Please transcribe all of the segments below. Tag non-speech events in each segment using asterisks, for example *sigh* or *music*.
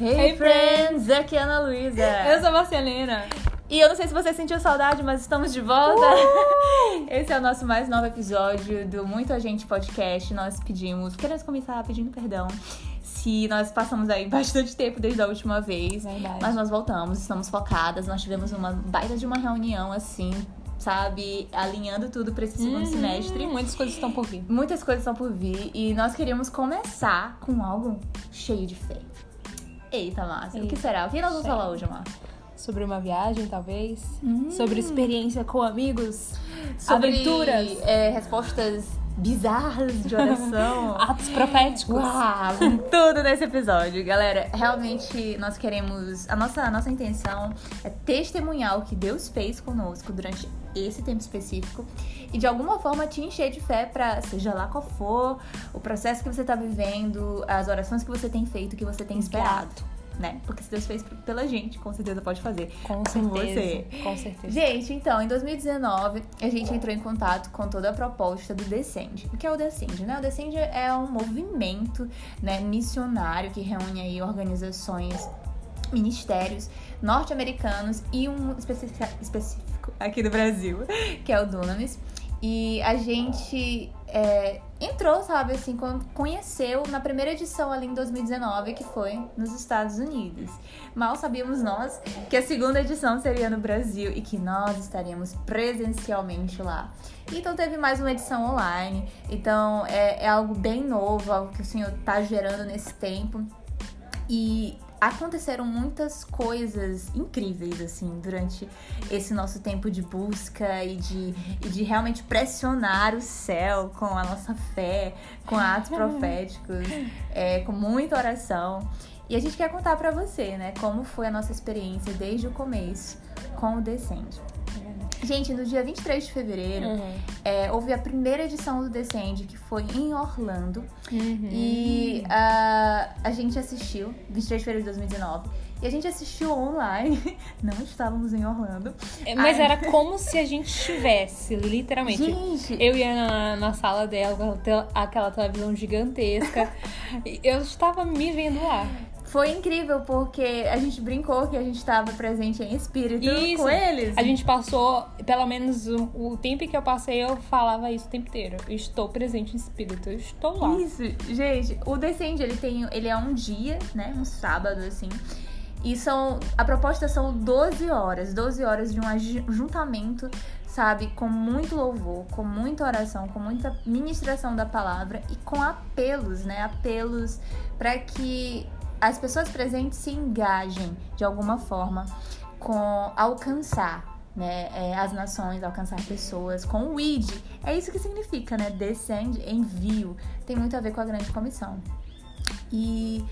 Hey, Hey, friends! Aqui é a Ana Luísa. *laughs* Eu sou a Marcelina. E eu não sei se você sentiu saudade, mas estamos de volta. Uh! *laughs* Esse é o nosso mais novo episódio do Muito Agente Podcast. Nós pedimos, queremos começar pedindo perdão se nós passamos aí *laughs* bastante tempo desde a última vez. Verdade. Mas nós voltamos, estamos focadas. Nós tivemos uma baita de uma reunião assim, sabe? Alinhando tudo para esse segundo Uhum, semestre. Muitas coisas estão por vir. Muitas coisas estão por vir e nós queríamos começar com algo cheio de fé. Eita, Márcia, o que será? O que nós vamos falar hoje, Márcia? Sobre uma viagem, talvez. Hum. Sobre experiência com amigos. Sobre Aventuras. é, respostas bizarras de oração. *laughs* Atos proféticos. Uau, tudo nesse episódio. Galera, realmente nós queremos. A nossa, a nossa intenção é testemunhar o que Deus fez conosco durante esse tempo específico e de alguma forma te encher de fé pra, seja lá qual for, o processo que você tá vivendo, as orações que você tem feito, que você tem esperado. Né? Porque se Deus fez pela gente, com certeza pode fazer. Com Com certeza. você. Com certeza. Gente, então, em 2019, a gente entrou em contato com toda a proposta do Descend. O que é o Descend, né? O Descend é um movimento né, missionário que reúne aí organizações, ministérios norte-americanos e um específico, aqui do Brasil, *laughs* que é o Dunamis. E a gente é, entrou, sabe, assim, con- conheceu na primeira edição ali em 2019, que foi nos Estados Unidos. Mal sabíamos nós que a segunda edição seria no Brasil e que nós estaríamos presencialmente lá. Então teve mais uma edição online. Então é, é algo bem novo, algo que o Senhor tá gerando nesse tempo. E aconteceram muitas coisas incríveis, assim, durante esse nosso tempo de busca e de, e de realmente pressionar o céu com a nossa fé, com atos proféticos, é, com muita oração. E a gente quer contar pra você, né, como foi a nossa experiência desde o começo com o Descende. Gente, no dia 23 de fevereiro, Uhum. é, houve a primeira edição do Descende, que foi em Orlando. Uhum. E ah, a gente assistiu, 23 de fevereiro de 2019. E a gente assistiu online. *laughs* Não estávamos em Orlando. É, Mas Ai. era como se a gente estivesse, literalmente. Gente, Eu ia na, na sala dela com aquela te- aquela televisão gigantesca. *laughs* e eu estava me vendo lá. Foi incrível porque a gente brincou que a gente estava presente em espírito Isso. com eles. A gente passou, pelo menos o, o tempo que eu passei, eu falava isso o tempo inteiro. Eu estou presente em espírito, eu estou lá. Isso, gente, o Descende, ele tem, ele é um dia, né, um sábado assim. E são a proposta são 12 horas, 12 horas de um aju- juntamento, sabe, com muito louvor, com muita oração, com muita ministração da palavra e com apelos, né, apelos para que as pessoas presentes se engajem de alguma forma com alcançar né, é, as nações, alcançar pessoas com o ID. É isso que significa, né? Descend, envio. Tem muito a ver com a grande comissão. E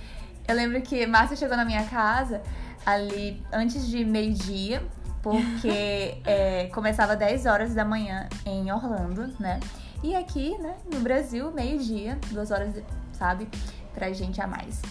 eu lembro que Márcia chegou na minha casa ali antes de meio-dia, porque *laughs* é, começava 10 horas da manhã em Orlando, né? E aqui, né, no Brasil, meio-dia, duas horas, sabe, pra gente a mais.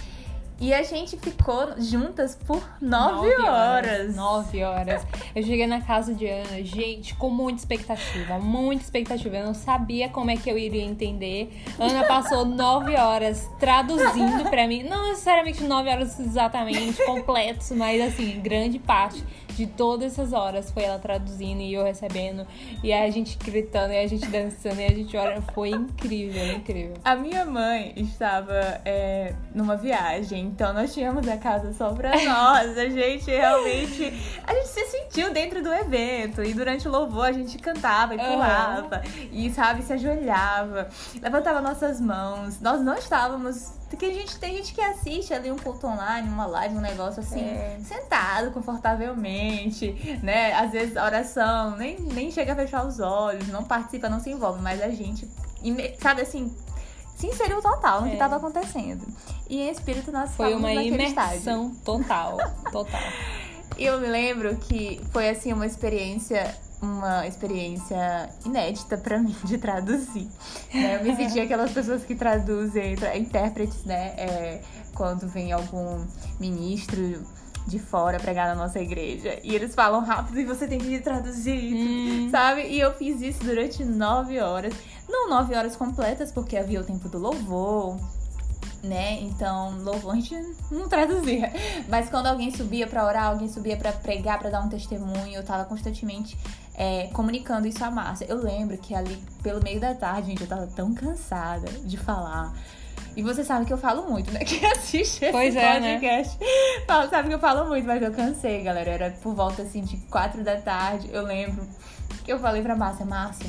E a gente ficou juntas por nove, horas. Nove horas. Eu cheguei na casa de Ana, gente, com muita expectativa, muita expectativa. Eu não sabia como é que eu iria entender. Ana passou nove horas traduzindo pra mim. Não necessariamente nove horas exatamente completos, mas assim, grande parte de todas essas horas foi ela traduzindo e eu recebendo. E a gente gritando, e a gente dançando, e a gente orando. Foi incrível, incrível. A minha mãe estava é, numa viagem, então nós tínhamos a casa só pra *laughs* nós. A gente realmente. A gente se sentiu dentro do evento. E durante o louvor a gente cantava e pulava. E, sabe, se ajoelhava, levantava nossas mãos. Nós não estávamos. Porque a gente tem gente que assiste ali um culto online, uma live, um negócio assim, É. sentado confortavelmente, né? Às vezes a oração nem, nem chega a fechar os olhos, não participa, não se envolve, mas a gente, sabe assim, se inseriu total no que É. estava acontecendo. E em espírito nós Foi uma imersão total. Total. *laughs* E eu me lembro que foi assim uma experiência uma experiência inédita pra mim de traduzir. né? Eu me senti aquelas pessoas que traduzem, tra- intérpretes, né? é, quando vem algum ministro de fora pregar na nossa igreja. E eles falam rápido e você tem que traduzir, Hum. sabe? E eu fiz isso durante nove horas. Não nove horas completas, porque havia o tempo do louvor, né? Então, louvor a gente não traduzia. Mas quando alguém subia para orar, alguém subia para pregar, para dar um testemunho, eu tava constantemente é, comunicando isso à Márcia. Eu lembro que ali, pelo meio da tarde, gente, eu tava tão cansada de falar. E você sabe que eu falo muito, né? *laughs* Quem assiste pois esse é, né? podcast fala- sabe que eu falo muito, mas eu cansei, galera. Era por volta, assim, de quatro da tarde. Eu lembro que eu falei pra Márcia, Márcia,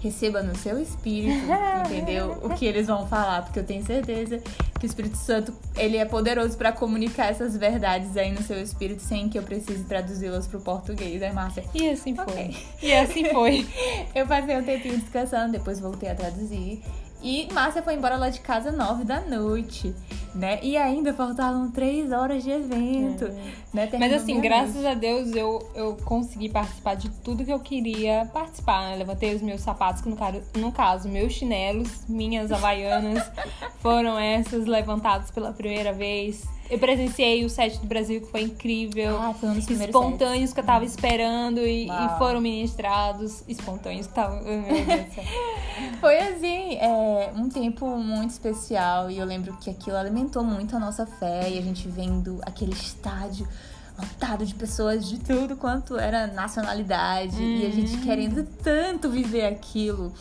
receba no seu espírito, *laughs* entendeu? O que eles vão falar, porque eu tenho certeza que o Espírito Santo, ele é poderoso pra comunicar essas verdades aí no seu espírito sem que eu precise traduzi-las pro português, né, Márcia? E assim foi. Ok. E assim foi. *laughs* Eu passei um tempinho descansando, depois voltei a traduzir. E Márcia foi embora lá de casa nove da noite, né? E ainda faltavam três horas de evento, né? Mas Terminou assim, meia-noite. graças a Deus eu, eu consegui participar de tudo que eu queria participar. né? Levantei os meus sapatos, que no caso, no caso, meus chinelos, minhas havaianas, *laughs* foram essas levantadas pela primeira vez. Eu presenciei o set do Brasil, que foi incrível. Ah, foi um dos primeiros espontâneos que eu tava esperando e, e foram ministrados. Espontâneos que céu. *laughs* Foi assim, é, um tempo muito especial e eu lembro que aquilo alimentou muito a nossa fé e a gente vendo aquele estádio lotado de pessoas de tudo quanto era nacionalidade e a gente querendo tanto viver aquilo.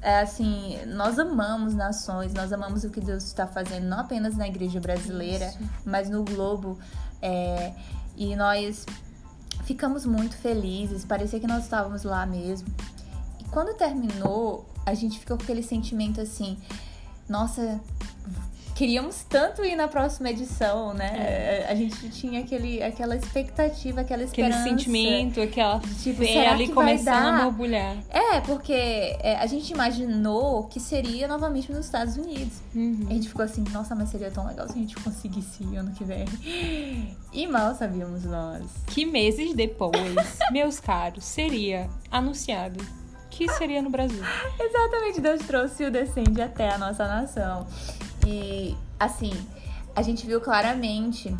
É assim, nós amamos nações, nós amamos o que Deus está fazendo, não apenas na igreja brasileira, mas no globo. é, e nós ficamos muito felizes, parecia que nós estávamos lá mesmo. E quando terminou, a gente ficou com aquele sentimento assim, nossa, queríamos tanto ir na próxima edição, né? A gente tinha aquele, aquela expectativa, aquela Aquele esperança. sentimento, aquela Tipo, fé ali começando a borbulhar. É, porque é, a gente imaginou que seria novamente nos Estados Unidos. Uhum. A gente ficou assim, nossa, mas seria tão legal se a gente conseguisse ir ano que vem. E mal sabíamos nós. Que meses depois, *laughs* meus caros, seria anunciado que seria no Brasil. Exatamente, Deus trouxe o Descende até a nossa nação. E, assim, a gente viu claramente,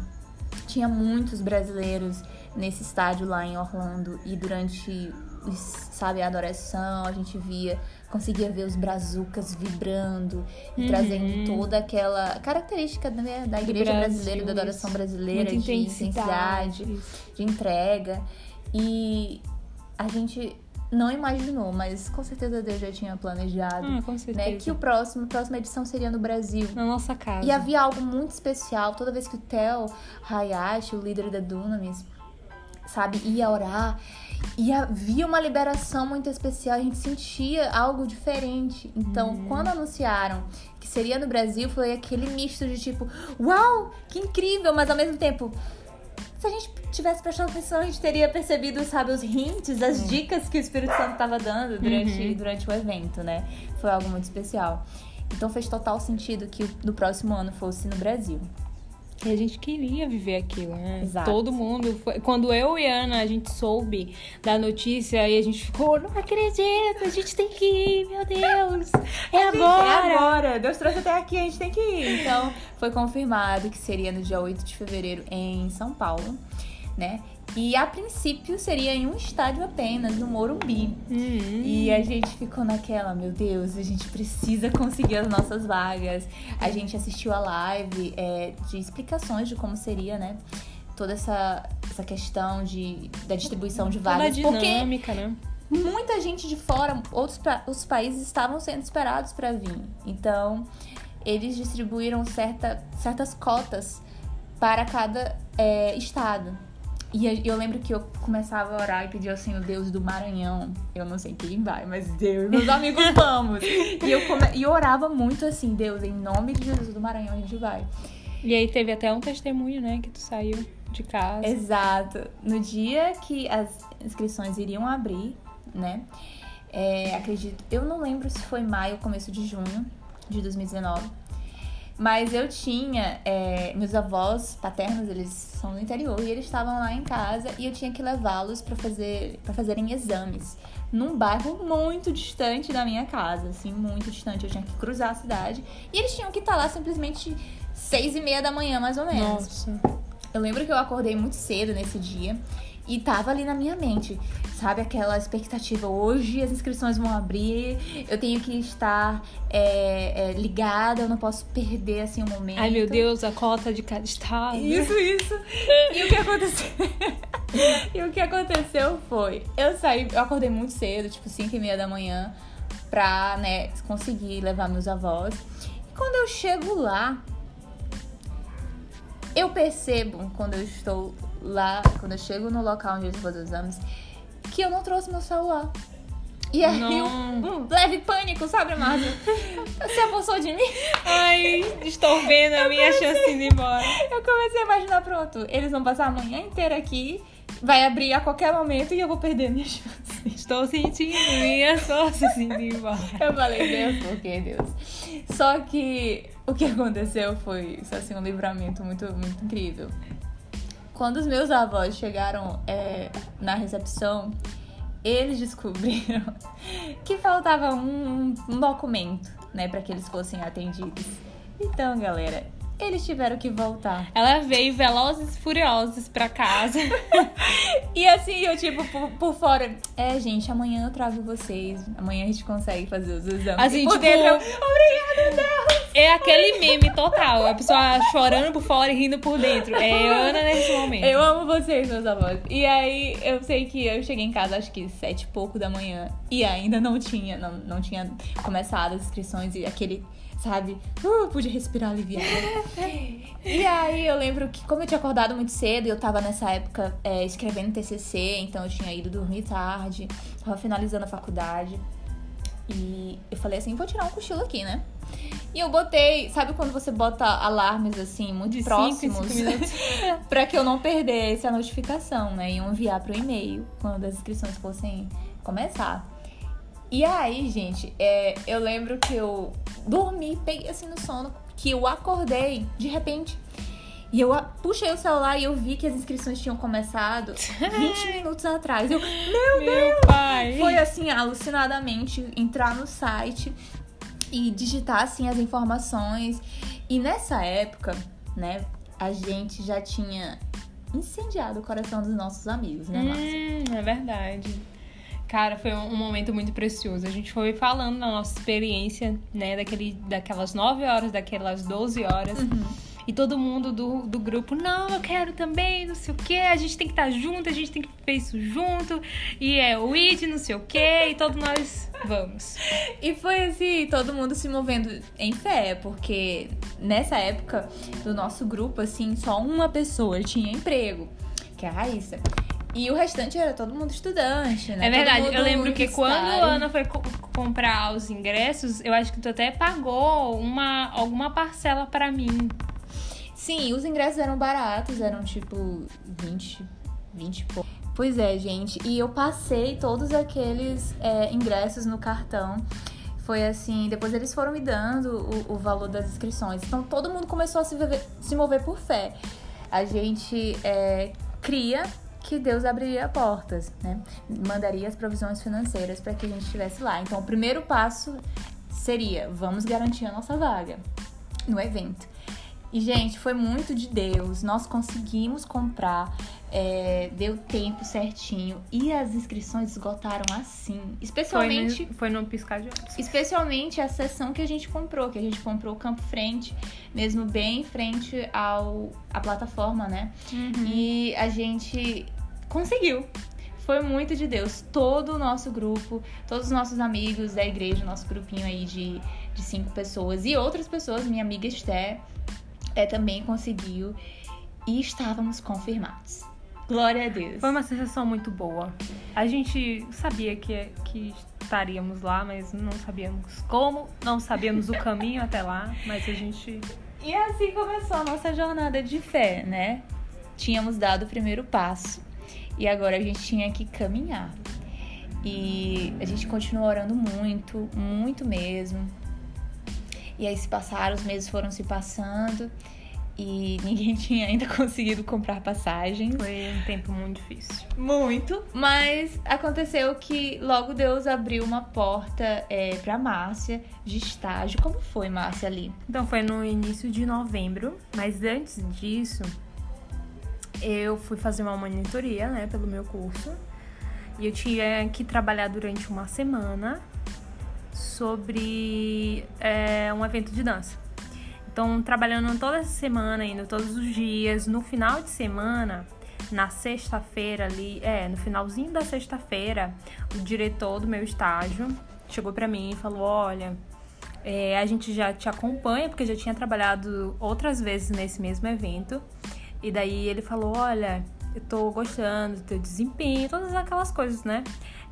tinha muitos brasileiros nesse estádio lá em Orlando. E durante, sabe, a adoração, a gente via, conseguia ver os brazucas vibrando e Uhum. trazendo toda aquela característica né, da igreja Brasil, brasileira, da adoração brasileira, de intensidade intensidade. de entrega. E a gente não imaginou, mas com certeza Deus já tinha planejado, Ah, com certeza. né? Que o próximo, a próxima edição seria no Brasil. Na nossa casa. E havia algo muito especial. Toda vez que o Theo Hayashi, o líder da Dunamis, sabe, ia orar, e havia uma liberação muito especial. A gente sentia algo diferente. Então, Uhum. quando anunciaram que seria no Brasil, foi aquele misto de tipo, uau, que incrível, mas ao mesmo tempo. Se a gente tivesse prestado atenção, a gente teria percebido, sabe, os hints, as dicas que o Espírito Santo estava dando durante, Uhum. durante o evento, né? Foi algo muito especial. Então fez total sentido que no próximo ano fosse no Brasil. E a gente queria viver aquilo, né? Exato. Todo mundo. Foi... Quando eu e Ana a gente soube da notícia e a gente ficou, não acredito, a gente tem que ir, meu Deus. É agora. É agora! Deus trouxe até aqui, a gente tem que ir. Então, foi confirmado que seria no dia 8 de fevereiro em São Paulo, né? E a princípio seria em um estádio apenas, no Morumbi. Uhum. E a gente ficou naquela, meu Deus, a gente precisa conseguir as nossas vagas. A gente assistiu a live é, de explicações de como seria, né? Toda essa, essa questão de, da distribuição de Toda vagas. Porque dinâmica, né? muita gente de fora, outros, outros países estavam sendo esperados para vir. Então, eles distribuíram certa, certas cotas para cada é, estado. E eu lembro que eu começava a orar e pedia assim, o Deus do Maranhão. Eu não sei quem vai, mas Deus, meus *laughs* amigos, vamos! E eu, come... e eu orava muito assim, Deus, em nome de Jesus do Maranhão, a gente vai. E aí teve até um testemunho, né? Que tu saiu de casa. Exato. No dia que as inscrições iriam abrir, né? é, acredito, eu não lembro se foi maio ou começo de junho de 2019. Mas eu tinha, é, meus avós paternos, eles são do interior e eles estavam lá em casa e eu tinha que levá-los para fazer, para fazerem exames num bairro muito distante da minha casa, assim, muito distante. Eu tinha que cruzar a cidade e eles tinham que estar lá simplesmente seis e meia da manhã, mais ou menos. Nossa. Eu lembro que eu acordei muito cedo nesse dia E tava ali na minha mente, sabe? Aquela expectativa. Hoje as inscrições vão abrir, eu tenho que estar é, é, ligada, eu não posso perder assim o um momento. Ai, meu Deus, a cota de cada estado. Isso, isso. e o que aconteceu? *laughs* e o que aconteceu foi, eu saí, eu acordei muito cedo, tipo 5 e meia da manhã, pra, né, conseguir levar meus avós. E quando eu chego lá, eu percebo, quando eu estou lá, quando eu chego no local onde eu vou fazer os exames, que eu não trouxe meu celular. E aí, um, um, leve pânico, sabe, Márcia? *laughs* Você apossou de mim? Ai, estou vendo a minha comecei, chance de ir embora. Eu comecei a imaginar, pronto, eles vão passar a manhã inteira aqui, vai abrir a qualquer momento e eu vou perder a minha chance. Estou sentindo minhas forças indo embora. Eu falei, Deus, por que Deus? Só que o que aconteceu foi, assim, um livramento muito, muito incrível. Quando os meus avós chegaram é, na recepção, eles descobriram *laughs* que faltava um, um documento, né, para que eles fossem atendidos. Então, galera, eles tiveram que voltar. Ela veio velozes e furiosos pra casa. *laughs* e assim, eu tipo, por, por, fora. É, gente, amanhã eu trago vocês. Amanhã a gente consegue fazer os exames. Assim, e por tipo, dentro, eu, obrigada, Deus! É aquele meme total. A pessoa chorando por fora e rindo por dentro. É Ana nesse momento. Eu amo vocês, meus avós. E aí, eu sei que eu cheguei em casa, acho que sete e pouco da manhã. E ainda não tinha, não, não tinha começado as inscrições e aquele sabe? Uh, pude respirar aliviada. *laughs* e aí eu lembro que, como eu tinha acordado muito cedo, eu tava nessa época é, escrevendo TCC, então eu tinha ido dormir tarde, tava finalizando a faculdade. E eu falei assim, vou tirar um cochilo aqui, né? E eu botei, sabe quando você bota alarmes assim, muito De próximos? *laughs* para que eu não perdesse a notificação, né? E enviar pro e-mail quando as inscrições fossem começar. E aí, gente, é, eu lembro que eu dormi, peguei assim no sono, que eu acordei de repente. E eu puxei o celular e eu vi que as inscrições tinham começado *laughs* 20 minutos atrás. Eu, meu, meu Deus! Pai. Foi assim, alucinadamente entrar no site e digitar assim as informações. E nessa época, né, a gente já tinha incendiado o coração dos nossos amigos, né, Márcia? Hum, é verdade. Cara, foi um momento muito precioso. A gente foi falando da nossa experiência, né? Daquele, daquelas 9 horas, daquelas 12 horas. Uhum. E todo mundo do, do grupo, não, eu quero também, não sei o quê, a gente tem que estar tá junto, a gente tem que fazer isso junto, e é o ID, não sei o quê, e todos nós vamos. E foi assim, todo mundo se movendo em fé, porque nessa época do nosso grupo, assim, só uma pessoa tinha emprego, que é a Raíssa. E o restante era todo mundo estudante, né? É verdade. Eu lembro que quando a Ana foi co comprar os ingressos, eu acho que tu até pagou uma, alguma parcela para mim. Sim, os ingressos eram baratos, eram tipo 20, 20 e pouco. Pois é, gente. E eu passei todos aqueles é, ingressos no cartão. Foi assim, depois eles foram me dando o, o valor das inscrições. Então todo mundo começou a se, viver, se mover por fé. A gente é, cria que Deus abriria portas, né? Mandaria as provisões financeiras para que a gente estivesse lá. Então, o primeiro passo seria: vamos garantir a nossa vaga no evento. E, gente, foi muito de Deus. Nós conseguimos comprar, é, deu tempo certinho. E as inscrições esgotaram assim. Especialmente. Foi no, foi no piscar de olhos. Especialmente a sessão que a gente comprou, que a gente comprou o campo frente, mesmo bem em frente ao, à plataforma, né? Uhum. E a gente conseguiu. Foi muito de Deus. Todo o nosso grupo, todos os nossos amigos da igreja, nosso grupinho aí de, de cinco pessoas e outras pessoas, minha amiga Esther é, também conseguiu e estávamos confirmados. Glória a Deus. Foi uma sensação muito boa. A gente sabia que, que estaríamos lá, mas não sabíamos como, não sabíamos o caminho até lá, mas a gente. E assim começou a nossa jornada de fé, né? Tínhamos dado o primeiro passo e agora a gente tinha que caminhar. E a gente continuou orando muito, muito mesmo. E aí se passaram, os meses foram se passando e *laughs* ninguém tinha ainda conseguido comprar passagens. Foi um tempo muito difícil. Muito. Mas aconteceu que logo Deus abriu uma porta é, para Márcia de estágio. Como foi, Márcia, ali? Então foi no início de novembro, mas antes disso eu fui fazer uma monitoria, né, pelo meu curso. E eu tinha que trabalhar durante uma semana sobre é, um evento de dança. Então, trabalhando toda essa semana, indo todos os dias, no final de semana, na sexta-feira ali, é, no finalzinho da sexta-feira, o diretor do meu estágio chegou para mim e falou: Olha, é, a gente já te acompanha, porque já tinha trabalhado outras vezes nesse mesmo evento. E daí ele falou: Olha, eu tô gostando do teu desempenho, todas aquelas coisas, né?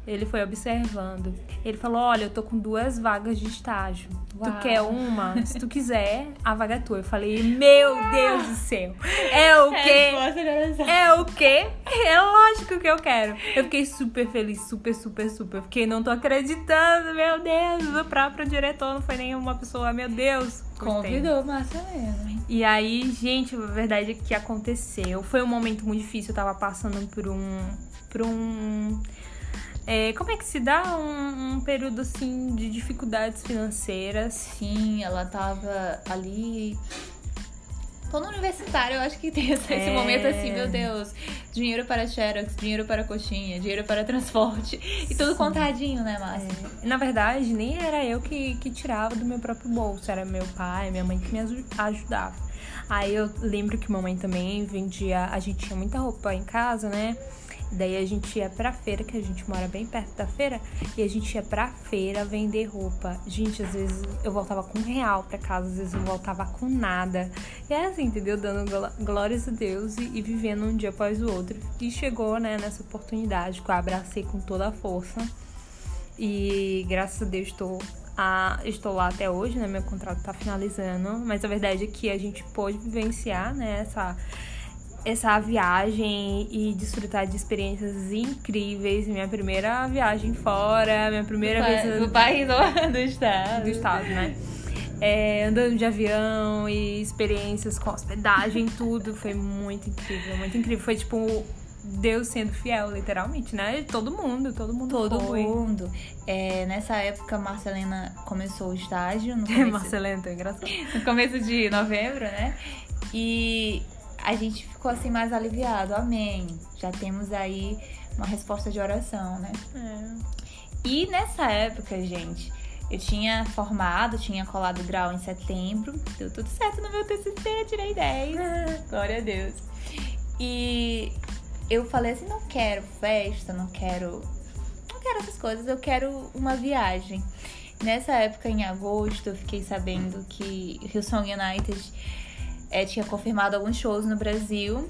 Ele foi observando. Ele falou: Olha, eu tô com duas vagas de estágio. Uau. Tu quer uma? Se tu quiser, a vaga é tua. Eu falei: Meu Deus do céu! É o *laughs* quê? É o quê? É lógico que eu quero. Eu fiquei super feliz, super, super, super. Fiquei, não tô acreditando, meu Deus. O próprio diretor não foi nenhuma pessoa, meu Deus. Convidou Marcelena. E aí, gente, a verdade é que aconteceu. Foi um momento muito difícil. Eu tava passando por um. por um é, como é que se dá um, um, período assim de dificuldades financeiras? Sim, ela tava ali. Tô no universitário, eu acho que tem esse, é... momento assim, meu Deus, dinheiro para Xerox, dinheiro para coxinha, dinheiro para transporte. E tudo Sim. contadinho, né, Márcia? É. Na verdade, nem era eu que, que tirava do meu próprio bolso, era meu pai, minha mãe que me ajudava. Aí eu lembro que mamãe também vendia, a gente tinha muita roupa em casa, né? Daí a gente ia pra feira, que a gente mora bem perto da feira, e a gente ia pra feira vender roupa. Gente, às vezes eu voltava com um real pra casa, às vezes eu voltava com nada. E era assim, entendeu? Dando glórias a Deus e, e vivendo um dia após o outro. E chegou, né, nessa oportunidade que eu abracei com toda a força. E graças a Deus estou a, estou lá até hoje, né? Meu contrato tá finalizando. Mas a verdade é que a gente pôde vivenciar, né? Essa, essa viagem e desfrutar de experiências incríveis. Minha primeira viagem fora, minha primeira do vez do país do, *laughs* do estado, do estado, né? É, andando de avião e experiências com hospedagem, *laughs* tudo foi muito incrível, muito incrível. Foi tipo Deus sendo fiel, literalmente, né? Todo mundo, todo mundo. Todo foi. mundo. É, nessa época, Marcelena começou o estágio. No *laughs* começo, Marcelena, tá engraçado. No começo de novembro, né? E a gente ficou assim mais aliviado. Amém. Já temos aí uma resposta de oração, né? É. E nessa época, gente, eu tinha formado, tinha colado grau em setembro. Deu tudo certo no meu TCC, tirei 10. *laughs* Glória a Deus. E eu falei assim, não quero festa, não quero. Não quero essas coisas, eu quero uma viagem. Nessa época, em agosto, eu fiquei sabendo que Hillsong United é, tinha confirmado alguns shows no Brasil.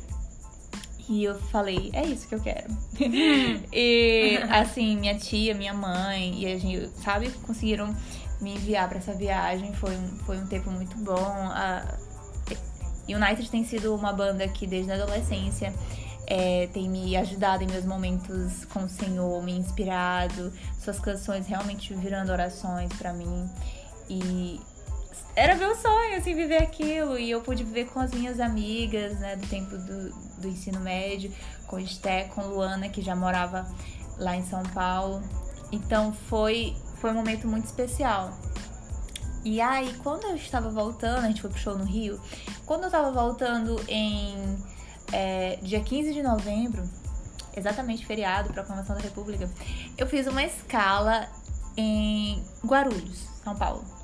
E eu falei, é isso que eu quero. *laughs* e assim, minha tia, minha mãe, e a gente, sabe, conseguiram me enviar para essa viagem. Foi um, foi um tempo muito bom. A United tem sido uma banda que desde a adolescência é, tem me ajudado em meus momentos com o Senhor, me inspirado, suas canções realmente virando orações para mim. E era meu sonho, assim, viver aquilo. E eu pude viver com as minhas amigas, né, do tempo do, do ensino médio, com Esté, com Luana, que já morava lá em São Paulo. Então foi, foi um momento muito especial. E aí, quando eu estava voltando, a gente foi pro show no Rio, quando eu estava voltando em é, dia 15 de novembro, exatamente feriado, proclamação da República, eu fiz uma escala em Guarulhos, São Paulo.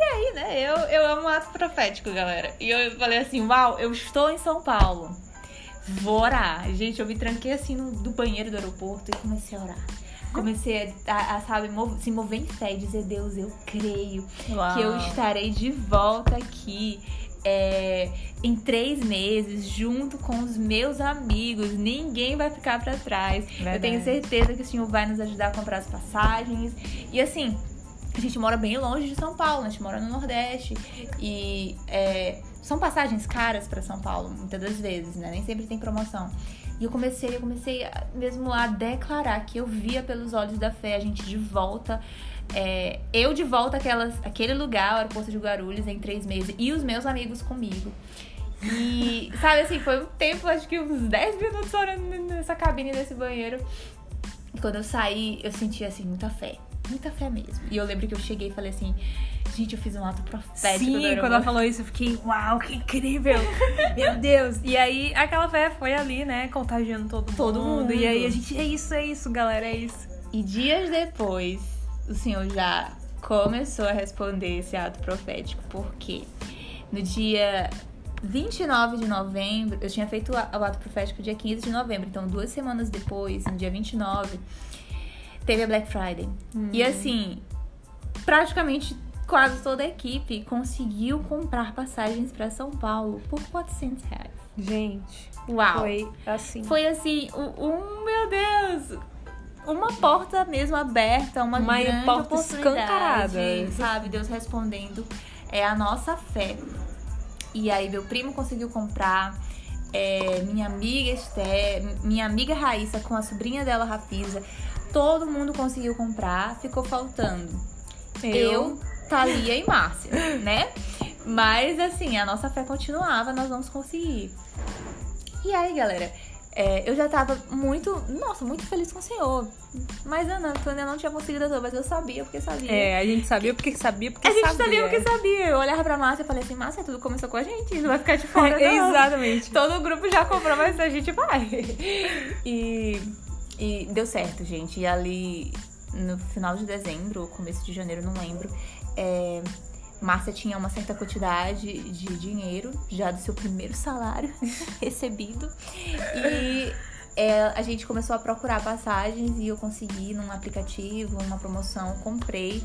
E aí, né, eu, eu amo ato profético, galera. E eu falei assim, uau, eu estou em São Paulo. Vou orar. Gente, eu me tranquei assim no, do banheiro do aeroporto e comecei a orar. Comecei a, a, sabe, se mover em fé e dizer, Deus, eu creio uau. que eu estarei de volta aqui. É, em três meses, junto com os meus amigos. Ninguém vai ficar para trás. Verdade. Eu tenho certeza que o Senhor vai nos ajudar a comprar as passagens. E assim, a gente mora bem longe de São Paulo, a gente mora no Nordeste. E é, são passagens caras para São Paulo, muitas das vezes, né? Nem sempre tem promoção. E eu comecei, eu comecei mesmo a declarar que eu via pelos olhos da fé a gente de volta. É, eu de volta àquelas, àquele lugar, o aeroporto de Guarulhos, em três meses, e os meus amigos comigo. E, sabe assim, foi um tempo, acho que uns 10 minutos orando nessa cabine desse banheiro. E quando eu saí, eu senti, assim, muita fé muita fé mesmo. E eu lembro que eu cheguei e falei assim, gente, eu fiz um ato profético. Sim, do quando ela falou isso, eu fiquei, uau, que incrível! Meu Deus! E aí, aquela fé foi ali, né, contagiando todo, Todo mundo. E aí, a gente, é isso, é isso, galera, é isso. E dias depois, o Senhor já começou a responder esse ato profético, porque no dia 29 de novembro, eu tinha feito o ato profético dia 15 de novembro, então duas semanas depois, no dia 29, teve a Black Friday. E assim, praticamente quase toda a equipe conseguiu comprar passagens para São Paulo por 400 reais. Gente, Uau! foi assim. Foi assim, um, um- meu Deus, uma porta mesmo aberta, uma, Uma grande porta escancarada. sabe? Deus respondendo é a nossa fé. E aí meu primo conseguiu comprar, é, minha amiga Esté, minha amiga Raíssa com a sobrinha dela Rafisa, todo mundo conseguiu comprar, ficou faltando eu, Thalia e Márcia, *laughs* né? Mas assim, a nossa fé continuava, nós vamos conseguir. E aí, galera, é, eu já tava muito, nossa, muito feliz com o Senhor. Mas Ana, tu ainda não tinha conseguido tudo, mas eu sabia, porque sabia. É, a gente sabia porque sabia, porque a gente sabia. sabia porque sabia. Eu olhava pra Márcia e falei assim, Márcia, tudo começou com a gente, não vai ficar de *laughs* fora, não. Exatamente. Todo o grupo já comprou, mas a gente vai. *laughs* E, e deu certo, gente. E ali, no final de dezembro, começo de janeiro, não lembro, é, Márcia tinha uma certa quantidade de dinheiro, já do seu primeiro salário *laughs* recebido. E é, a gente começou a procurar passagens e eu consegui num aplicativo, uma promoção, comprei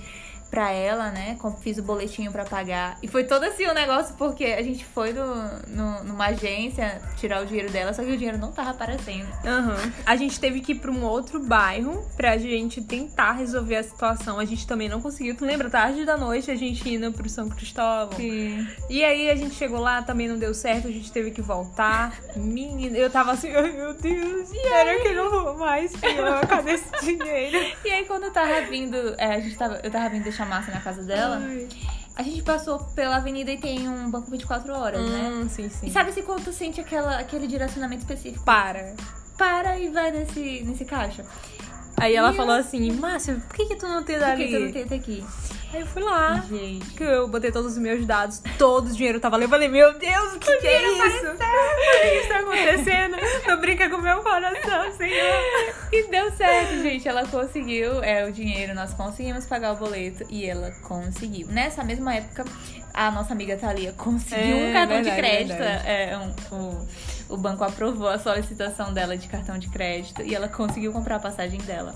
pra ela, né? Fiz o boletinho pra pagar. E foi todo assim o negócio, porque a gente foi no, no- numa agência tirar o dinheiro dela, só que o dinheiro não tava aparecendo. Aham. A gente teve que ir pra um outro bairro pra gente tentar resolver a situação. A gente também não conseguiu. Tu lembra? Tarde da noite a gente indo pro São Cristóvão. Sim. E aí a gente chegou lá, também não deu certo, a gente teve que voltar. Menina, eu tava assim, ai meu Deus, era que eu não vou mais, Senhor, cadê esse dinheiro? E aí quando eu tava vindo, é, a gente tava, eu tava vindo Márcia na casa dela, Ai. a gente passou pela avenida e tem um banco 24 horas, né? Hum, sim, sim. E sabe assim quando tu sente aquela, aquele direcionamento específico? Para. Para e vai nesse, nesse caixa. Aí ela falou assim, Márcia, por que que tu não tem Por dali? que tu não tenta aqui? Aí eu fui lá. Gente. Que eu botei todos os meus dados, todo o dinheiro tava ali. Eu falei, meu Deus, o que, que é isso? O que está acontecendo? Não brinca com o meu coração, Senhor. E deu certo, gente. Ela conseguiu é, o dinheiro, nós conseguimos pagar o boleto e ela conseguiu. Nessa mesma época, a nossa amiga Thalia conseguiu É, um cartão de verdade, crédito. verdade. É, um- o, o banco aprovou a solicitação dela de cartão de crédito e ela conseguiu comprar a passagem dela.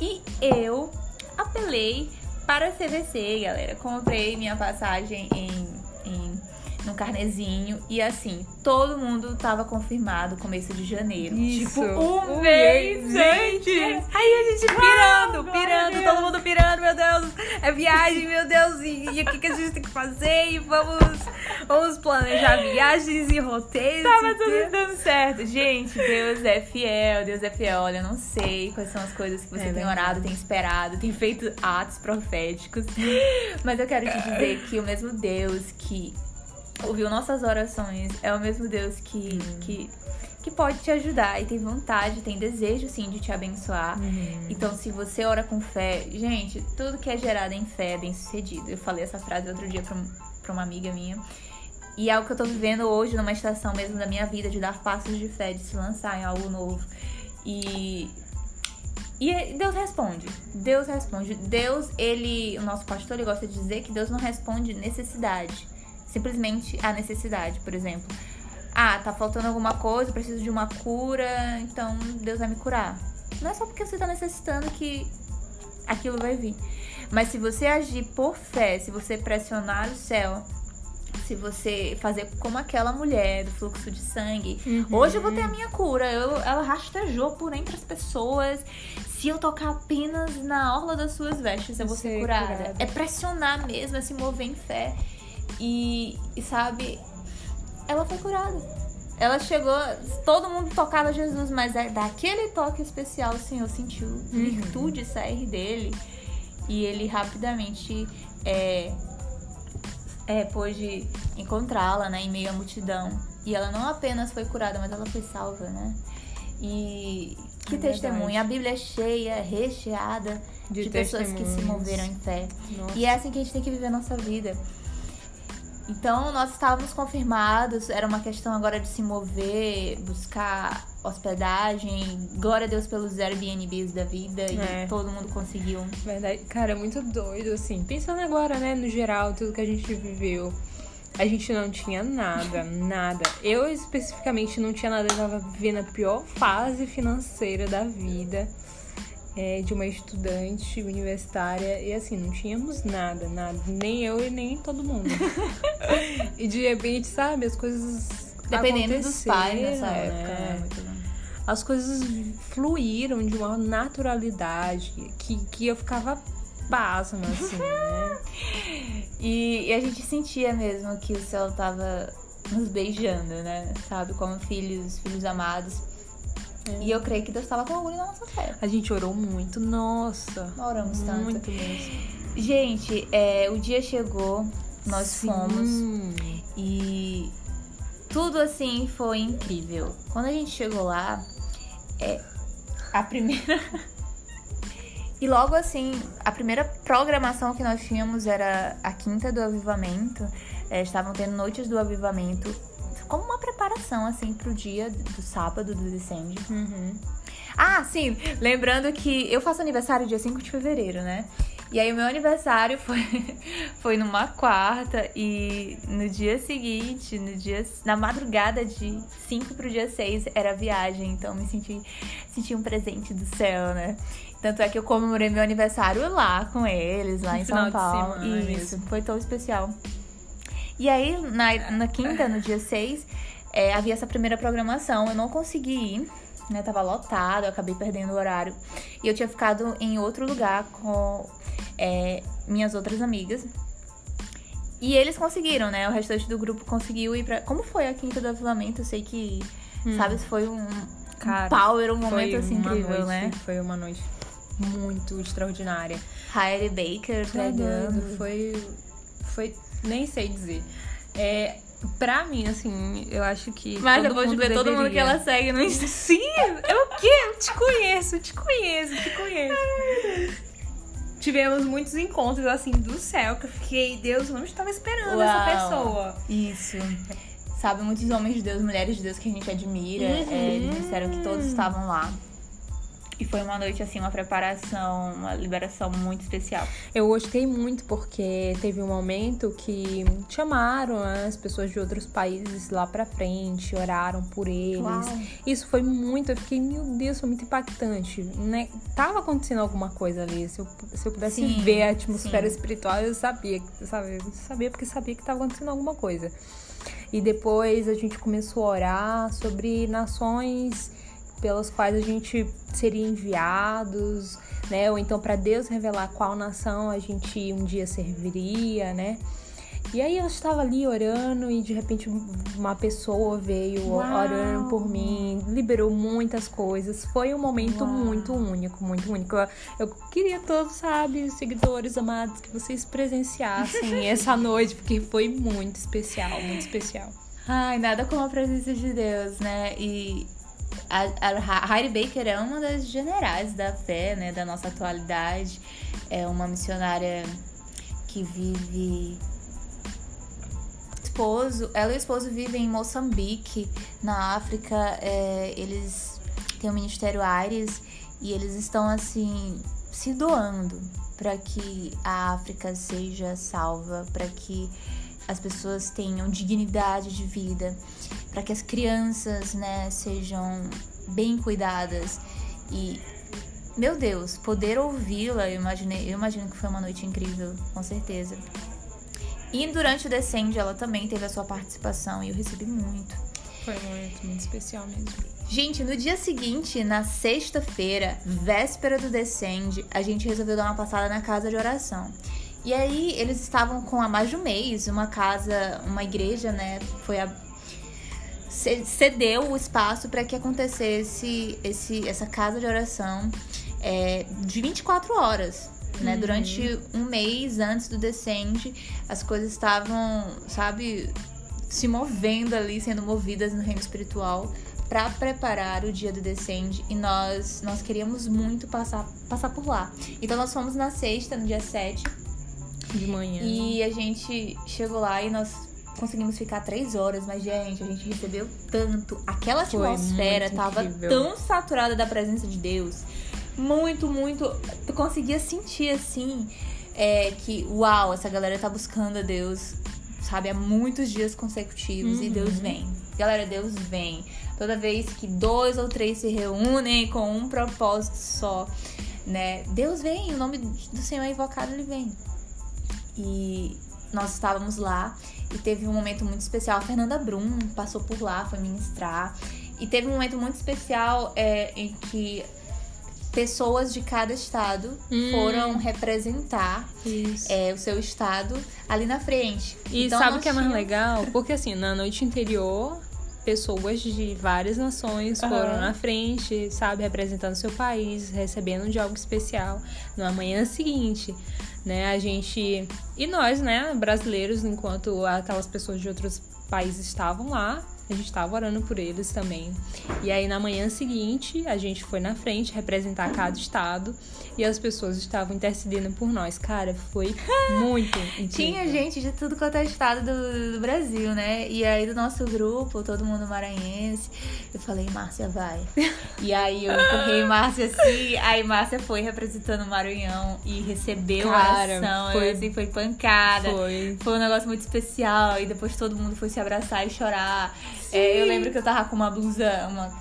E eu apelei para a CVC, galera. Comprei minha passagem em, em no carnezinho e assim, todo mundo tava confirmado começo de janeiro. Isso. Tipo, um Um mês, mês, gente! Aí a gente pirando, pirando, todo mundo pirando, meu Deus. É viagem, meu Deus. E, e o que, que a gente tem que fazer? E vamos, vamos planejar viagens e roteiros. Tava tudo dando certo. Gente, Deus é fiel, Deus é fiel. Olha, eu não sei quais são as coisas que você É tem orado, tem esperado, tem feito atos proféticos. Mas eu quero te dizer que o mesmo Deus que ouviu nossas orações é o mesmo Deus que, que, que pode te ajudar e tem vontade, tem desejo sim de te abençoar. Uhum. Então, se você ora com fé, gente, tudo que é gerado em fé é bem sucedido. Eu falei essa frase outro dia pra, pra uma amiga minha. E é algo que eu tô vivendo hoje numa estação mesmo da minha vida, de dar passos de fé, de se lançar em algo novo. E. E Deus responde. Deus responde. Deus, ele. O nosso pastor ele gosta de dizer que Deus não responde necessidade. Simplesmente a necessidade, por exemplo. Ah, tá faltando alguma coisa, preciso de uma cura, então Deus vai me curar. Não é só porque você tá necessitando que aquilo vai vir. Mas se você agir por fé, se você pressionar o céu, se você fazer como aquela mulher do fluxo de sangue, Uhum. hoje eu vou ter a minha cura. Eu, ela rastejou por entre as pessoas. Se eu tocar apenas na orla das suas vestes, eu vou ser Ser curada. curada. É pressionar mesmo, é se mover em fé. E, e sabe, ela foi curada. Ela chegou, todo mundo tocava Jesus, mas é daquele toque especial o Senhor sentiu virtude sair dele. E ele rapidamente é, é, pôde encontrá-la né, em meio à multidão. E ela não apenas foi curada, mas ela foi salva, né? E Que É testemunho. A Bíblia é cheia, recheada de, De pessoas que se moveram em fé. Nossa. E é assim que a gente tem que viver a nossa vida. Então, nós estávamos confirmados, era uma questão agora de se mover, buscar hospedagem. Glória a Deus pelos Airbnbs da vida e É. todo mundo conseguiu. Verdade, cara, é muito doido, assim. Pensando agora, né, no geral, tudo que a gente viveu. A gente não tinha nada, *laughs* nada. Eu especificamente não tinha nada, eu tava vivendo a pior fase financeira da vida. É, de uma estudante universitária. E assim, não tínhamos nada, nada. Nem eu e nem todo mundo. *laughs* e de repente, sabe, as coisas. Dependendo dos pais nessa época. né? né? Muito bom. as coisas fluíram de uma naturalidade que, que eu ficava pasma, assim, né? *laughs* E, e a gente sentia mesmo que o céu tava nos beijando, né? Sabe? Como filhos, filhos amados. E eu creio que Deus estava com orgulho da nossa fé. A gente orou muito, nossa. Oramos tanto. Muito mesmo. Gente, é, o dia chegou, nós Sim. fomos e tudo assim foi incrível. Quando a gente chegou lá, é, a primeira. *laughs* e logo assim, a primeira programação que nós tínhamos era a quinta do avivamento. É, estavam tendo noites do avivamento. Como uma preparação, assim, pro dia do sábado do Descende. Uhum. Ah, sim, lembrando que eu faço aniversário dia 5 de fevereiro, né? E aí o meu aniversário foi, *laughs* foi numa quarta e no dia seguinte, no dia, na madrugada de 5 pro dia 6 era viagem, então me senti, senti um presente do céu, né? Tanto é que eu comemorei meu aniversário lá com eles, lá No em São Paulo. semana, Isso, foi tão especial. E aí, na, na quinta, no dia 6, é, havia essa primeira programação. Eu não consegui ir, né? Tava lotado, eu acabei perdendo o horário. E eu tinha ficado em outro lugar com é, minhas outras amigas. E eles conseguiram, né? O restante do grupo conseguiu ir pra. Como foi a quinta do avilamento? Eu sei que, sabe, foi um, um Hum. Cara, power, um momento assim incrível, noite, né? Foi uma noite muito extraordinária. Heidi Baker pregando. Foi. Foi. Nem sei dizer. É. Pra mim, assim, eu acho que. Mas eu vou te ver todo mundo que ela segue no. *laughs* Sim, eu o quê? Eu te conheço, te conheço, te conheço. Tivemos muitos encontros assim do céu que eu fiquei, Deus, não estava esperando essa Uau. pessoa. Isso. Sabe, muitos homens de Deus, mulheres de Deus que a gente admira, Uhum. é, eles disseram que todos estavam lá. E foi uma noite, assim, uma preparação, uma liberação muito especial. Eu gostei muito porque teve um momento que chamaram as pessoas de outros países lá pra frente, oraram por eles. Uau. Isso foi muito, eu fiquei, meu Deus, foi muito impactante, né? Tava acontecendo alguma coisa ali. Se eu, se eu pudesse Sim, ver a atmosfera sim. espiritual, eu sabia, sabe? Eu sabia porque sabia que tava acontecendo alguma coisa. E depois a gente começou a orar sobre nações pelas quais a gente seria enviados, né? Ou então para Deus revelar qual nação a gente um dia serviria, né? E aí eu estava ali orando e de repente uma pessoa veio Uau! orando por mim, liberou muitas coisas. Foi um momento Uau! muito único, muito único. Eu, eu queria todos, sabe, seguidores amados, que vocês presenciassem *laughs* essa noite, porque foi muito especial, muito especial. Ai, nada como a presença de Deus, né? E a, a Heidi Baker é uma das generais da fé, né? Da nossa atualidade. É uma missionária que vive. Esposo, ela e o esposo vivem em Moçambique, na África. É, eles têm o Ministério Aires e eles estão assim se doando para que a África seja salva, para que as pessoas tenham dignidade de vida, para que as crianças, né, sejam bem cuidadas e meu Deus, poder ouvi-la, eu imaginei, eu imagino que foi uma noite incrível, com certeza. E durante o Descende ela também teve a sua participação e eu recebi muito. Foi muito, muito especial mesmo. Gente, no dia seguinte, na sexta-feira, véspera do Descende, a gente resolveu dar uma passada na casa de oração. E aí eles estavam com há mais de um mês, uma casa, uma igreja, né? Foi a ce- cedeu o espaço para que acontecesse esse, essa casa de oração é, de 24 horas. Né? Durante um mês antes do Descende, as coisas estavam, sabe, se movendo ali, sendo movidas no reino espiritual pra preparar o dia do Descende e nós, nós queríamos muito passar, passar por lá. Então nós fomos na sexta, no dia 7, De manhã. e a gente chegou lá e nós conseguimos ficar três horas, mas, gente, a gente recebeu tanto. Aquela Foi atmosfera tava incrível. tão saturada da presença de Deus. Muito, muito. Tu conseguia sentir assim é, que, uau, essa galera tá buscando a Deus, sabe, há muitos dias consecutivos e Uhum. Deus vem. Galera, Deus vem. Toda vez que dois ou três se reúnem com um propósito só, né? Deus vem, o nome do Senhor é invocado, ele vem. E nós estávamos lá e teve um momento muito especial. A Fernanda Brum passou por lá, foi ministrar. E teve um momento muito especial é, em que pessoas de cada estado Hum. foram representar é, o seu estado ali na frente. E Então, sabe o que é mais tínhamos- legal? *laughs* Porque assim, na noite anterior, pessoas de várias nações foram Aham. na frente, sabe, representando seu país, recebendo de algo especial. Na manhã seguinte, né, a gente. E nós, né, brasileiros, enquanto aquelas pessoas de outros países estavam lá, a gente estava orando por eles também. E aí na manhã seguinte, a gente foi na frente representar cada estado e as pessoas estavam intercedendo por nós. Cara, foi *laughs* muito incrível. Tinha gente de tudo quanto é estado do, do Brasil, né? E aí do nosso grupo, todo mundo maranhense, eu falei, Márcia, vai. *laughs* e aí eu empurrei Márcia assim, aí Márcia foi representando o Maranhão e recebeu Cara, a oração. foi- assim, foi pancada. Foi. Foi um negócio muito especial. E depois todo mundo foi se abraçar e chorar. É, eu lembro que eu tava com uma blusa, uma,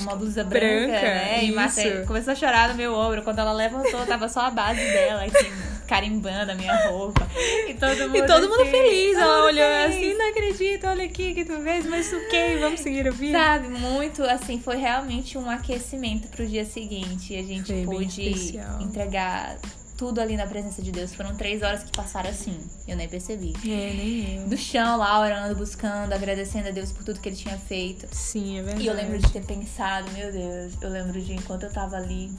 uma blusa branca, Branca, né? E isso. Márcia começou a chorar no meu ombro. Quando ela levantou, tava só a base dela, assim, carimbando a minha roupa. E todo mundo, E todo mundo assim, feliz. Ela olhou assim, não acredito, olha aqui que tu fez, mas ok, vamos seguir a vida. Sabe, muito assim, foi realmente um aquecimento pro dia seguinte. E a gente Foi pôde entregar tudo ali na presença de Deus. Foram três horas que passaram assim, eu nem percebi. É, nem eu. Do chão lá, orando, buscando, agradecendo a Deus por tudo que ele tinha feito. Sim, é verdade. E eu lembro de ter pensado, meu Deus, eu lembro de enquanto eu tava ali,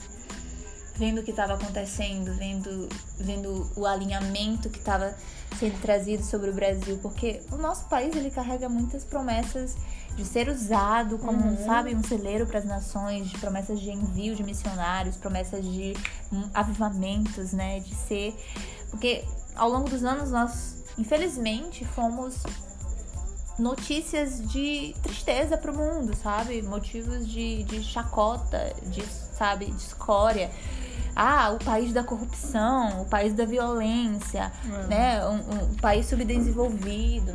vendo o que tava acontecendo, vendo, vendo o alinhamento que tava sendo trazido sobre o Brasil, porque o nosso país ele carrega muitas promessas de ser usado como, Uhum. sabe, um celeiro para as nações, de promessas de envio de missionários, promessas de hum, avivamentos, né, de ser, porque ao longo dos anos nós, infelizmente, fomos notícias de tristeza pro mundo, sabe? Motivos de, de chacota, de, sabe, de escória. Ah, o país da corrupção, o país da violência, É. né? Um, um país subdesenvolvido.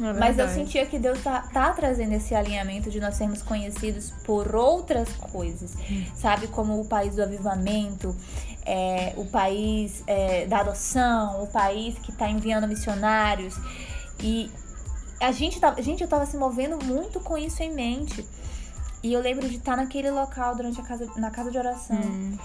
É Mas eu sentia que Deus tá, tá trazendo esse alinhamento de nós sermos conhecidos por outras coisas, sabe? Como o país do avivamento, é, o país é, da adoção, o país que tá enviando missionários. E a gente, tava, gente, eu tava se movendo muito com isso em mente. E eu lembro de estar naquele local durante a casa, na casa de oração. Hum.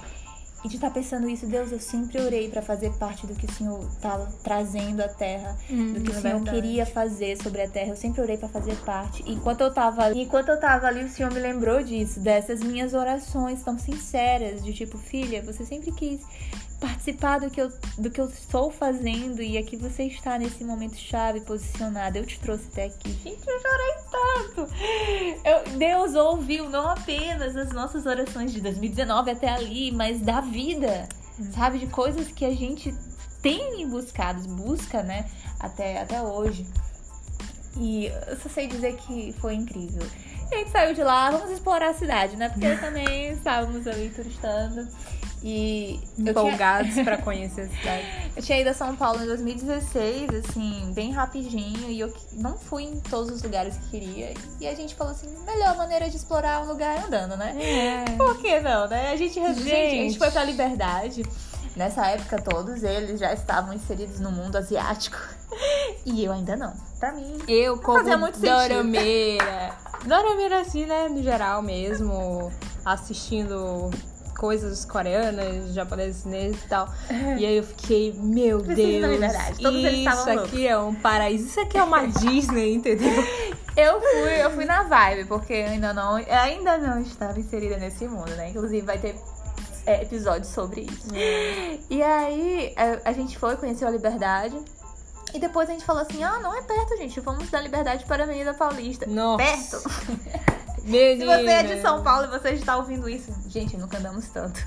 E de estar pensando isso, Deus, eu sempre orei pra fazer parte do que o Senhor tava trazendo à terra, Hum, do que o Senhor verdade. queria fazer sobre a terra. Eu sempre orei pra fazer parte. E enquanto eu tava ali, enquanto eu tava ali, o Senhor me lembrou disso, dessas minhas orações tão sinceras, de tipo, filha, você sempre quis participar do que eu, do que eu estou fazendo e aqui você está nesse momento chave posicionada. Eu te trouxe até aqui. Gente, eu chorei tanto. Eu- Deus ouviu não apenas as nossas orações de 2019 até ali, mas da vida, sabe? De coisas que a gente tem buscado, busca, né? Até, até hoje. E eu só sei dizer que foi incrível. E a gente saiu de lá, vamos explorar a cidade, né? Porque *laughs* também estávamos ali turistando. E eu tinha, Empolgados pra conhecer a cidade. *laughs* eu tinha ido a São Paulo em 2016, assim, bem rapidinho, e eu não fui em todos os lugares que queria. E a gente falou assim, melhor maneira de explorar um lugar é andando, né? É. Por que não, né? A gente, gente. a gente Gente. foi pra Liberdade. Nessa época, todos eles já estavam inseridos no mundo asiático. *laughs* E eu ainda não. Pra mim, Eu, como fazia muito dorameira, dorameira assim, né, no geral mesmo, assistindo coisas coreanas, japonesas, chinesas e tal. E aí eu fiquei, meu Preciso Deus, liberdade. Todos isso aqui é um paraíso, isso aqui é uma *laughs* Disney, entendeu? eu fui, eu fui na vibe, porque eu ainda não, ainda não estava inserida nesse mundo, né? Inclusive vai ter é, episódios sobre isso. E aí a, a gente foi, conheceu a Liberdade. E depois a gente falou assim: ah, não é perto, gente. Vamos da Liberdade para a Avenida Paulista. Nossa. Perto. *laughs* Se você é de São Paulo e você está ouvindo isso, gente, nunca andamos tanto.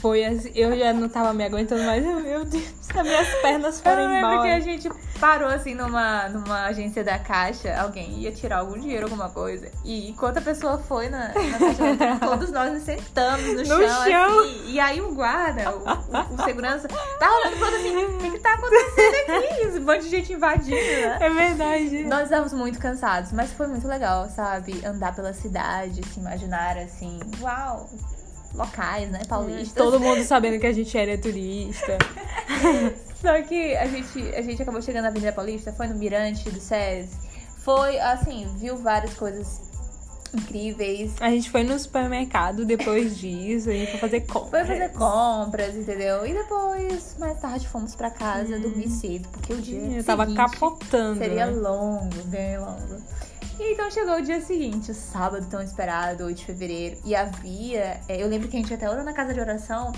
Foi assim, eu já não tava me aguentando mais. Meu Deus, as minhas pernas foram eu lembro embora. que a gente parou assim numa, numa agência da caixa, alguém ia tirar algum dinheiro, alguma coisa. E enquanto a pessoa foi na, na caixa, todos nós nos sentamos no, chão, chão. assim. E aí o guarda, o, o- o segurança, tá rolando todo assim, o que, que tá acontecendo aqui? Esse monte de gente invadindo, né? É verdade. Nós estávamos muito cansados, mas foi muito legal, sabe? Andar pela cidade, se imaginar assim, uau, locais, né? Paulistas. Todo mundo sabendo que a gente era turista. *laughs* Só que a gente, a gente acabou chegando na Avenida Paulista, foi no Mirante do SES. Foi, assim, viu várias coisas incríveis. A gente foi no supermercado depois *laughs* disso, a gente foi fazer compras. Foi fazer compras, entendeu? E depois, mais tarde, fomos pra casa dormir cedo, porque o dia Hum. Eu tava capotando. seria né? longo, bem longo. E então chegou o dia seguinte, o sábado tão esperado, 8 de fevereiro. E havia. é, Eu lembro que a gente até orou na casa de oração,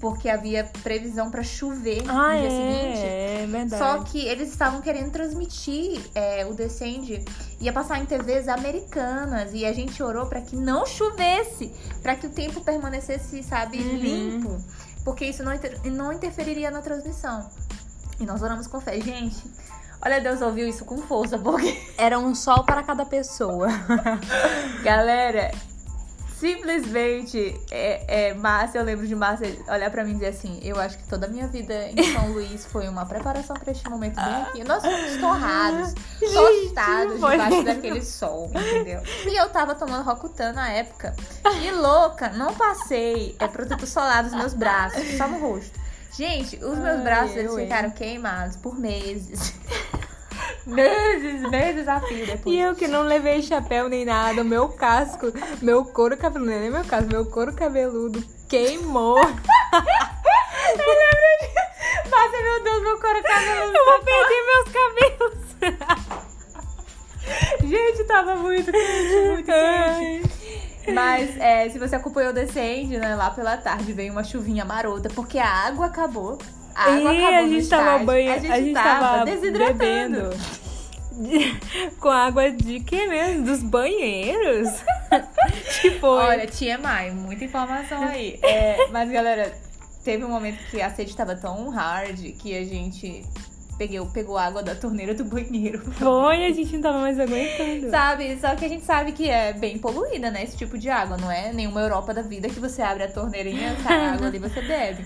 porque havia previsão pra chover Ah, no dia é, seguinte. é verdade. Só que eles estavam querendo transmitir é, o Descende, ia passar em TVs americanas e a gente orou pra que não chovesse, pra que o tempo permanecesse, sabe, Uhum. limpo, porque isso não, inter- não interferiria na transmissão. E nós oramos com fé, gente. Olha, Deus ouviu isso com força, porque *laughs* Era um sol para cada pessoa. *laughs* Galera, simplesmente é, é, Márcia, eu lembro de Márcia olhar pra mim e dizer assim: Eu acho que toda a minha vida em São Luís foi uma preparação pra este momento bem aqui. Nós fomos torrados, *laughs* tostados debaixo daquele sol, entendeu? E eu tava tomando Rocutan na época. E louca, não passei é, protetor solar nos meus braços, só no rosto. Gente, os meus Ai, braços eles eu, hein? ficaram queimados por meses. *laughs* meses, meses a fio depois. E eu que não levei chapéu nem nada, meu casco, meu couro cabeludo, nem meu casco, meu couro cabeludo queimou. *laughs* Márcia, meu Deus, meu couro cabeludo. Eu vou perder meus cabelos. Gente, tava muito quente, muito quente. Mas é, se você acompanhou o Descende, né, lá pela tarde veio uma chuvinha marota, porque a água acabou. A água e acabou a no gente tava banho, a gente, tava, desidratando. *laughs* Com água de que mesmo? Dos banheiros? *laughs* tipo, Olha, TMI, muita informação aí. É, mas, galera, teve um momento que a sede tava tão hard que a gente pegou, pegou água da torneira do banheiro. *laughs* foi, a gente não tava mais aguentando. Sabe? Só que a gente sabe que é bem poluída, né? Esse tipo de água. Não é nenhuma Europa da vida que você abre a torneirinha, sai a água ali e você bebe.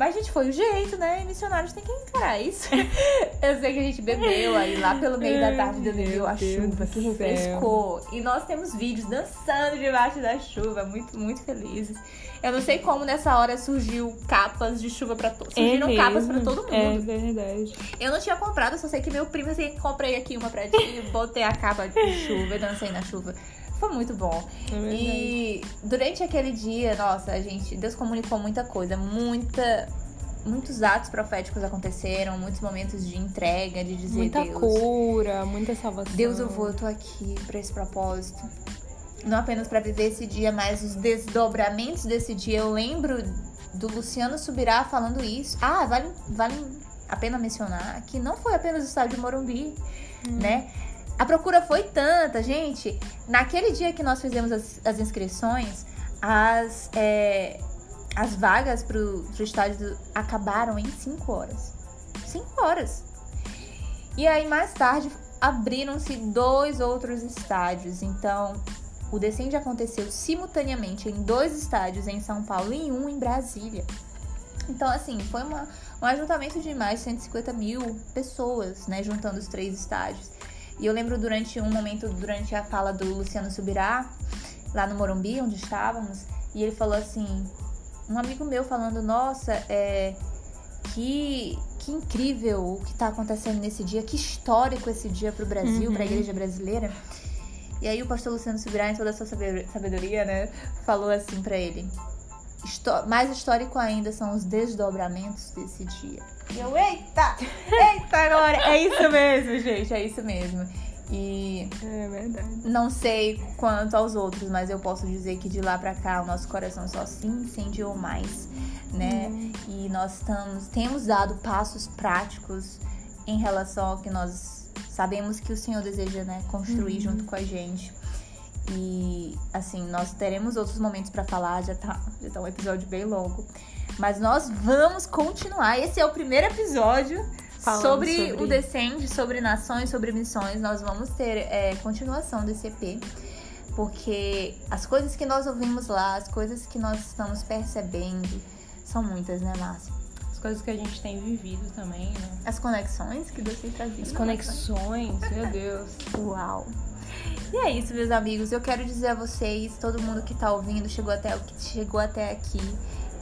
Mas, gente, foi o jeito, né? E missionários têm que encarar isso. *laughs* Eu sei que a gente bebeu aí lá pelo meio da tarde, meu a Deus chuva, que refrescou. E nós temos vídeos dançando debaixo da chuva, muito, muito felizes. Eu não sei como nessa hora surgiu capas de chuva pra todos. Surgiram É capas pra mesmo, todo É mundo. verdade. Eu não tinha comprado, só sei que meu primo assim, comprei aqui uma pra ti, botei a capa de chuva e dancei na chuva. Foi muito bom. É. E durante aquele dia, nossa, a gente, Deus comunicou muita coisa, muita, muitos atos proféticos aconteceram, muitos momentos de entrega, de dizer Muita Deus, cura, muita salvação. Deus, eu vou, eu tô aqui pra esse propósito. Não apenas pra viver esse dia, mas os desdobramentos desse dia. Eu lembro do Luciano Subirá falando isso. Ah, vale, vale a pena mencionar que não foi apenas o estádio de Morumbi, né? A procura foi tanta, gente. Naquele dia que nós fizemos as, as inscrições, as, é, as vagas pro, pro estádio acabaram em 5 horas. 5 horas. E aí, mais tarde, abriram-se dois outros estádios. Então, o Descende aconteceu simultaneamente em dois estádios em São Paulo e em um em Brasília. Então, assim, foi uma, um ajuntamento de mais de 150 mil pessoas, né? Juntando os três estádios. E eu lembro durante um momento, durante a fala do Luciano Subirá, lá no Morumbi, onde estávamos, e ele falou assim: um amigo meu falando, nossa, é, que, que incrível o que está acontecendo nesse dia, que histórico esse dia para o Brasil, Uhum. para a igreja brasileira. E aí o pastor Luciano Subirá, em toda a sua sabe- sabedoria, né, falou assim para ele: "Histó- mais histórico ainda são os desdobramentos desse dia. E eu, eita! Eita, agora! É isso mesmo, gente, é isso mesmo. E É verdade. não sei quanto aos outros, mas eu posso dizer que de lá pra cá o nosso coração só se incendiou mais, né? E nós estamos, temos dado passos práticos em relação ao que nós sabemos que o Senhor deseja, né, construir Uhum. junto com a gente. E assim, nós teremos outros momentos para falar, já tá, já tá um episódio bem longo. Mas nós vamos continuar. Esse é o primeiro episódio sobre, sobre, o Descende, sobre nações, sobre missões. Nós vamos ter é, continuação desse EP. Porque as coisas que nós ouvimos lá, as coisas que nós estamos percebendo, são muitas, né, Márcia? As coisas que a gente tem vivido também, né? As conexões que você trazia. As conexões, meu Deus. Uau. E é isso, meus amigos. Eu quero dizer a vocês, todo mundo que tá ouvindo, chegou até, chegou até aqui,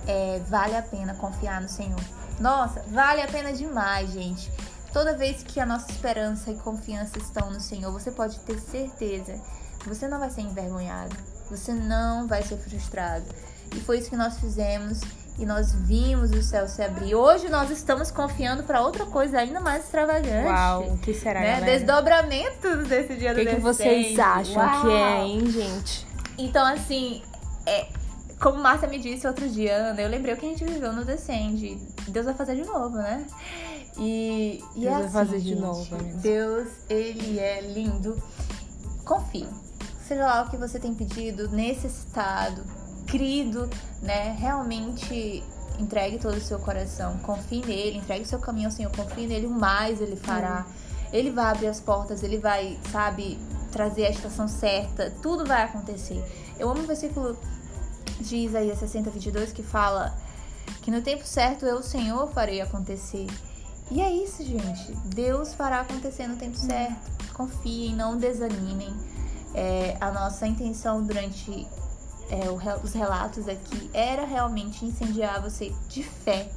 é, vale a pena confiar no Senhor. Nossa, vale a pena demais, gente. Toda vez que a nossa esperança e confiança estão no Senhor, você pode ter certeza que você não vai ser envergonhado, você não vai ser frustrado. E foi isso que nós fizemos e nós vimos o céu se abrir. Hoje nós estamos confiando para outra coisa ainda mais extravagante. Uau, o que será, né? galera? Desdobramentos desse dia que do O que vocês acham Uau. que é, hein, gente? Então, assim, é, como Márcia me disse outro dia, Ana, eu lembrei o que a gente viveu no Descende. Deus vai fazer de novo, né? E, e Deus é vai assim, fazer gente, de novo. Mesmo. Deus, ele é lindo. Confie. Seja lá o que você tem pedido, necessitado, crido, né? Realmente entregue todo o seu coração, confie nele, entregue o seu caminho ao Senhor, confie nele, o mais ele fará. Ele vai abrir as portas, ele vai, sabe, trazer a estação certa, tudo vai acontecer. Eu amo o versículo de Isaías 60, 22 que fala que no tempo certo eu, o Senhor, farei acontecer. E é isso, gente. Deus fará acontecer no tempo certo. Confiem, não desanimem. É, a nossa intenção durante é, os relatos aqui era realmente incendiar você de fé,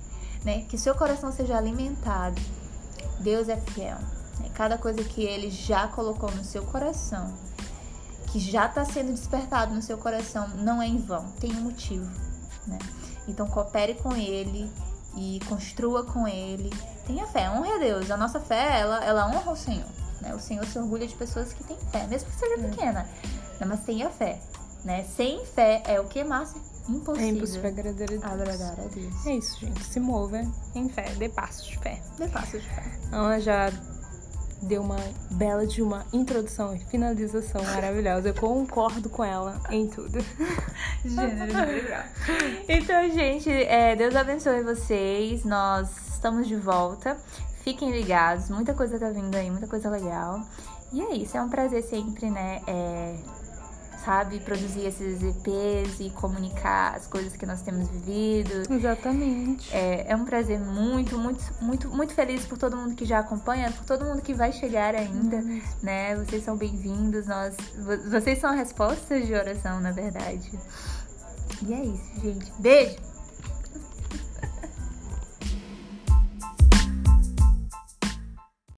né? Que seu coração seja alimentado. Deus é fiel. Né? Cada coisa que Ele já colocou no seu coração, que já está sendo despertado no seu coração, não é em vão. Tem um motivo, né? Então coopere com Ele e construa com Ele. Tenha fé, honre a Deus. A nossa fé, ela, ela honra o Senhor. Né? O Senhor se orgulha de pessoas que têm fé, mesmo que seja pequena. Né? Mas tenha fé né? Sem fé é o que, Márcia? Impossível. É impossível agradar a Deus. Agradar a Deus. É isso, gente. Se mova em fé, dê passos de fé. Dê passos de fé. Ela já deu uma bela de uma introdução e finalização maravilhosa. Eu concordo com ela em tudo. *laughs* Gênero Então, gente, é, Deus abençoe vocês. Nós estamos de volta. Fiquem ligados. Muita coisa tá vindo aí, muita coisa legal. E é isso. É um prazer sempre, né? É sabe? Produzir esses EPs e comunicar as coisas que nós temos vivido. Exatamente. É, é um prazer muito, muito, muito, muito feliz por todo mundo que já acompanha, por todo mundo que vai chegar ainda, né? Vocês são bem-vindos, nós, vocês são a resposta de oração, na verdade. E é isso, gente. Beijo!